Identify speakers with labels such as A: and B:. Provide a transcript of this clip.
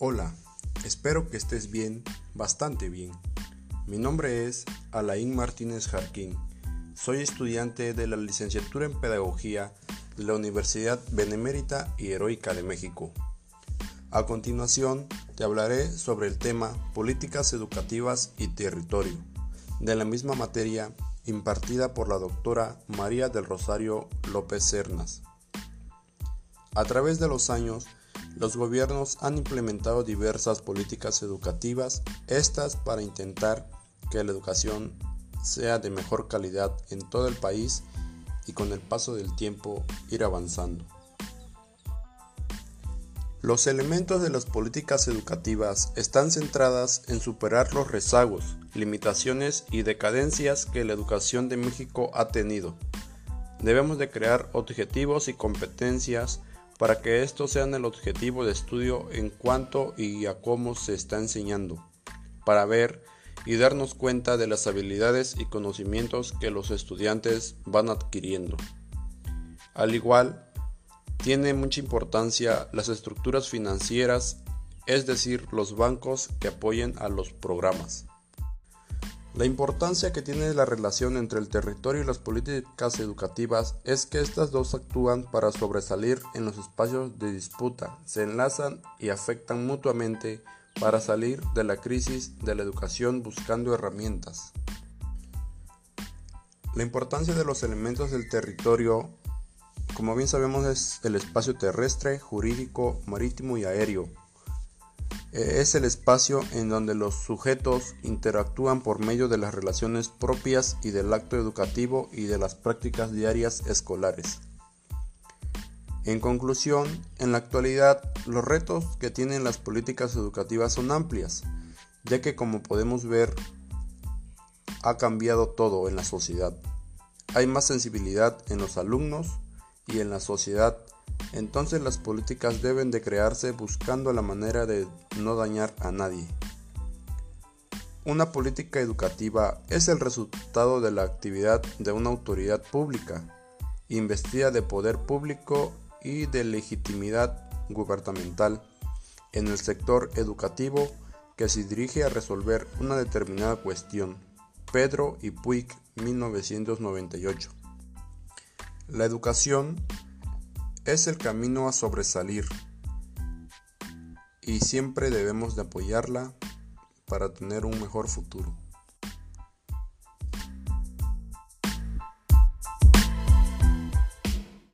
A: Hola, espero que estés bien, bastante bien. Mi nombre es Alain Martínez Jarquín. Soy estudiante de la licenciatura en Pedagogía de la Universidad Benemérita y Heroica de México. A continuación, te hablaré sobre el tema Políticas Educativas y Territorio, de la misma materia impartida por la doctora María del Rosario López Cernas. A través de los años, los gobiernos han implementado diversas políticas educativas, estas para intentar que la educación sea de mejor calidad en todo el país y con el paso del tiempo ir avanzando. Los elementos de las políticas educativas están centradas en superar los rezagos, limitaciones y decadencias que la educación de México ha tenido. Debemos de crear objetivos y competencias para que estos sean el objetivo de estudio en cuanto y a cómo se está enseñando, para ver y darnos cuenta de las habilidades y conocimientos que los estudiantes van adquiriendo. Al igual, tiene mucha importancia las estructuras financieras, es decir, los bancos que apoyen a los programas. La importancia que tiene la relación entre el territorio y las políticas educativas es que estas dos actúan para sobresalir en los espacios de disputa, se enlazan y afectan mutuamente para salir de la crisis de la educación buscando herramientas. La importancia de los elementos del territorio, como bien sabemos, es el espacio terrestre, jurídico, marítimo y aéreo es el espacio en donde los sujetos interactúan por medio de las relaciones propias y del acto educativo y de las prácticas diarias escolares. En conclusión, en la actualidad los retos que tienen las políticas educativas son amplias, ya que como podemos ver ha cambiado todo en la sociedad. Hay más sensibilidad en los alumnos y en la sociedad entonces las políticas deben de crearse buscando la manera de no dañar a nadie. Una política educativa es el resultado de la actividad de una autoridad pública, investida de poder público y de legitimidad gubernamental en el sector educativo que se dirige a resolver una determinada cuestión. Pedro y Puig, 1998. La educación es el camino a sobresalir y siempre debemos de apoyarla para tener un mejor futuro.